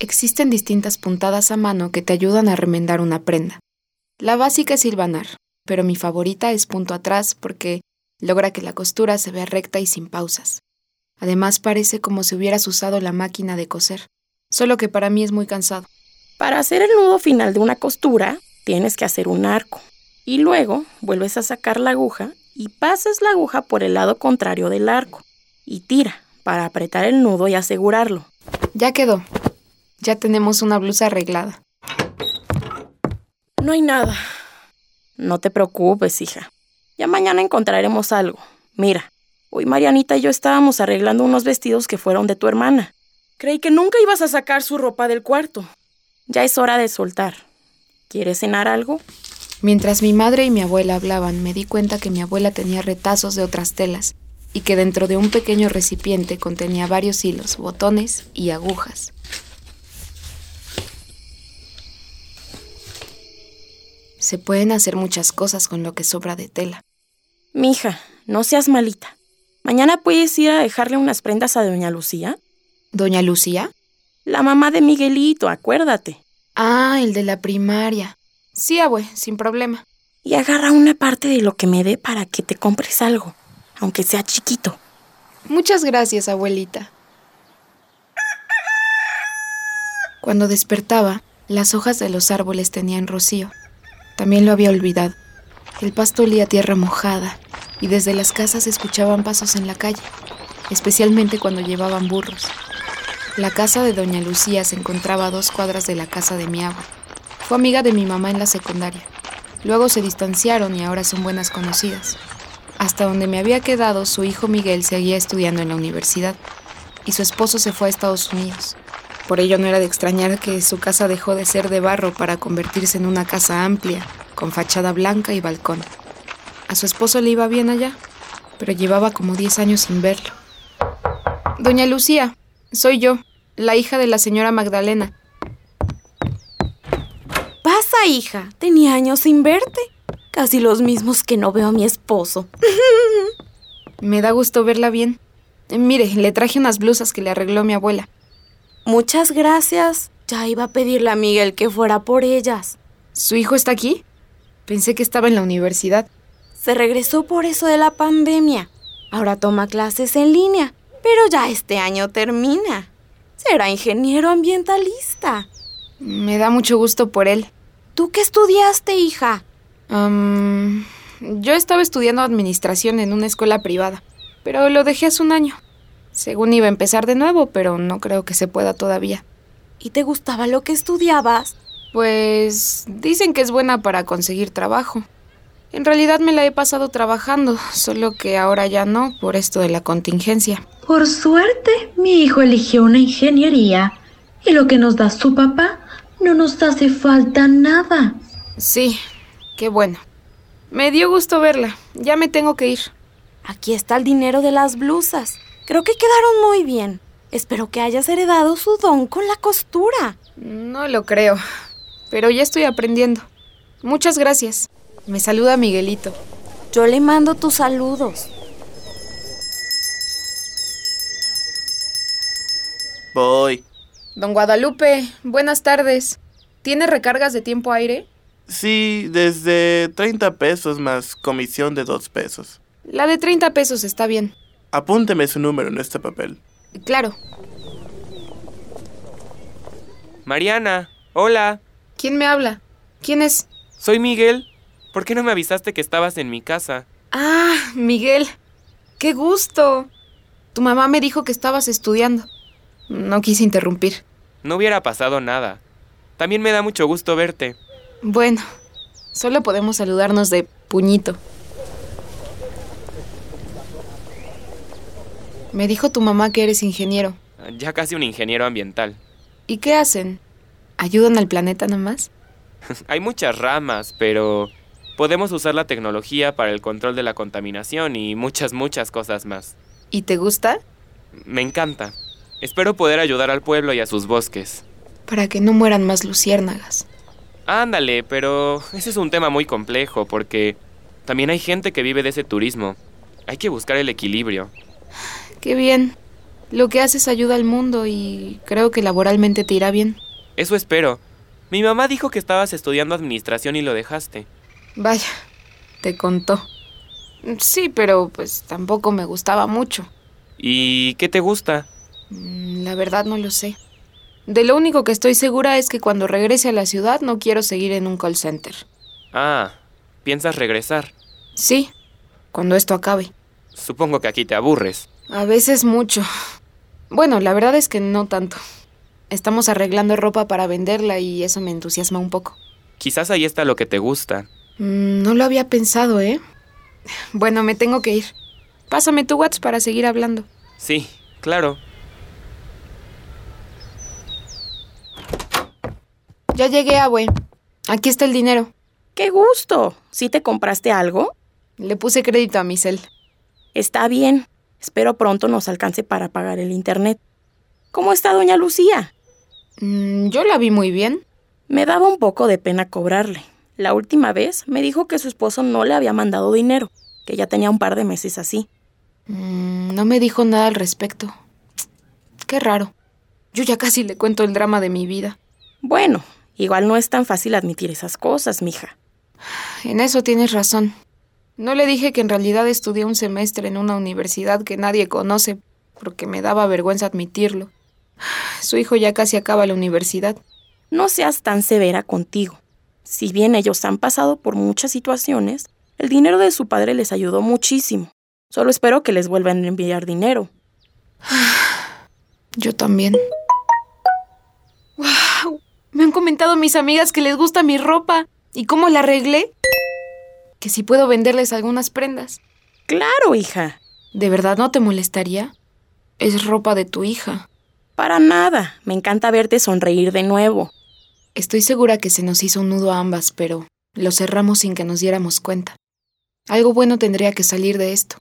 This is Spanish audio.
Existen distintas puntadas a mano que te ayudan a remendar una prenda. La básica es hilvanar, pero mi favorita es punto atrás porque logra que la costura se vea recta y sin pausas. Además parece como si hubieras usado la máquina de coser, solo que para mí es muy cansado. Para hacer el nudo final de una costura, tienes que hacer un arco y luego vuelves a sacar la aguja y pasas la aguja por el lado contrario del arco y tira para apretar el nudo y asegurarlo. Ya quedó. Ya tenemos una blusa arreglada. No hay nada. No te preocupes, hija. Ya mañana encontraremos algo. Mira, hoy Marianita y yo estábamos arreglando unos vestidos que fueron de tu hermana. Creí que nunca ibas a sacar su ropa del cuarto. Ya es hora de soltar. ¿Quieres cenar algo? Mientras mi madre y mi abuela hablaban, me di cuenta que mi abuela tenía retazos de otras telas y que dentro de un pequeño recipiente contenía varios hilos, botones y agujas. Se pueden hacer muchas cosas con lo que sobra de tela. Mija, no seas malita. Mañana puedes ir a dejarle unas prendas a doña Lucía. ¿Doña Lucía? La mamá de Miguelito, acuérdate. Ah, el de la primaria. Sí, abue, sin problema. Y agarra una parte de lo que me dé para que te compres algo, aunque sea chiquito. Muchas gracias, abuelita. Cuando despertaba, las hojas de los árboles tenían rocío. También lo había olvidado. El pasto olía tierra mojada y desde las casas se escuchaban pasos en la calle, especialmente cuando llevaban burros. La casa de doña Lucía se encontraba a dos cuadras de la casa de mi abuela. Fue amiga de mi mamá en la secundaria. Luego se distanciaron y ahora son buenas conocidas. Hasta donde me había quedado, su hijo Miguel seguía estudiando en la universidad y su esposo se fue a Estados Unidos. Por ello no era de extrañar que su casa dejó de ser de barro para convertirse en una casa amplia, con fachada blanca y balcón. A su esposo le iba bien allá, pero llevaba como 10 años sin verlo. Doña Lucía, soy yo, la hija de la señora Magdalena. Pasa, hija. Tenía años sin verte. Casi los mismos que no veo a mi esposo. Me da gusto verla bien. Mire, le traje unas blusas que le arregló mi abuela. Muchas gracias. Ya iba a pedirle a Miguel que fuera por ellas. ¿Su hijo está aquí? Pensé que estaba en la universidad. Se regresó por eso de la pandemia. Ahora toma clases en línea, pero ya este año termina. Será ingeniero ambientalista. Me da mucho gusto por él. ¿Tú qué estudiaste, hija? yo estaba estudiando administración en una escuela privada, pero lo dejé hace un año. Según iba a empezar de nuevo, pero no creo que se pueda todavía. ¿Y te gustaba lo que estudiabas? Pues dicen que es buena para conseguir trabajo. En realidad me la he pasado trabajando, solo que ahora ya no, por esto de la contingencia. Por suerte, mi hijo eligió una ingeniería y lo que nos da su papá no nos hace falta nada. Sí, qué bueno. Me dio gusto verla. Ya me tengo que ir. Aquí está el dinero de las blusas. Creo que quedaron muy bien. Espero que hayas heredado su don con la costura. No lo creo, pero ya estoy aprendiendo. Muchas gracias. Me saluda Miguelito. Yo le mando tus saludos. Voy. Don Guadalupe, buenas tardes. ¿Tiene recargas de tiempo aire? Sí, desde 30 pesos más comisión de 2 pesos. La de 30 pesos está bien. Apúnteme su número en este papel. Claro. Mariana, hola. ¿Quién me habla? ¿Quién es? Soy Miguel. ¿Por qué no me avisaste que estabas en mi casa? Ah, Miguel. ¡Qué gusto! Tu mamá me dijo que estabas estudiando. No quise interrumpir. No hubiera pasado nada. También me da mucho gusto verte. Bueno, solo podemos saludarnos de puñito. Me dijo tu mamá que eres ingeniero. Ya casi un ingeniero ambiental. ¿Y qué hacen? ¿Ayudan al planeta nomás? Hay muchas ramas, pero podemos usar la tecnología para el control de la contaminación y muchas, muchas cosas más. ¿Y te gusta? Me encanta. Espero poder ayudar al pueblo y a sus bosques. Para que no mueran más luciérnagas. Ándale, pero ese es un tema muy complejo porque también hay gente que vive de ese turismo. Hay que buscar el equilibrio. Qué bien. Lo que haces ayuda al mundo y creo que laboralmente te irá bien. Eso espero. Mi mamá dijo que estabas estudiando administración y lo dejaste. Vaya, te contó. Sí, pero pues tampoco me gustaba mucho. ¿Y qué te gusta? Mm, La verdad no lo sé. De lo único que estoy segura es que cuando regrese a la ciudad no quiero seguir en un call center. Ah, ¿piensas regresar? Sí, cuando esto acabe. Supongo que aquí te aburres. A veces mucho. Bueno, la verdad es que no tanto. Estamos arreglando ropa para venderla y eso me entusiasma un poco. Quizás ahí está lo que te gusta. Mm, no lo había pensado, ¿eh? Bueno, me tengo que ir. Pásame tu WhatsApp para seguir hablando. Sí, claro. Ya llegué, abue. Aquí está el dinero. ¡Qué gusto! ¿Sí te compraste algo? Le puse crédito a mi cel. Está bien. Espero pronto nos alcance para pagar el internet. ¿Cómo está doña Lucía? Mm, yo la vi muy bien. Me daba un poco de pena cobrarle. La última vez me dijo que su esposo no le había mandado dinero, que ya tenía un par de meses así. Mm, no me dijo nada al respecto. Qué raro. Yo ya casi le cuento el drama de mi vida. Bueno, igual no es tan fácil admitir esas cosas, mija. En eso tienes razón. No le dije que en realidad estudié un semestre en una universidad que nadie conoce, porque me daba vergüenza admitirlo. Su hijo ya casi acaba la universidad. No seas tan severa contigo. Si bien ellos han pasado por muchas situaciones, el dinero de su padre les ayudó muchísimo. Solo espero que les vuelvan a enviar dinero. Yo también. ¡Wow! Me han comentado mis amigas que les gusta mi ropa. ¿Y cómo la arreglé? Que si puedo venderles algunas prendas. Claro, hija. ¿De verdad no te molestaría? Es ropa de tu hija. Para nada. Me encanta verte sonreír de nuevo. Estoy segura que se nos hizo un nudo a ambas, pero lo cerramos sin que nos diéramos cuenta. Algo bueno tendría que salir de esto.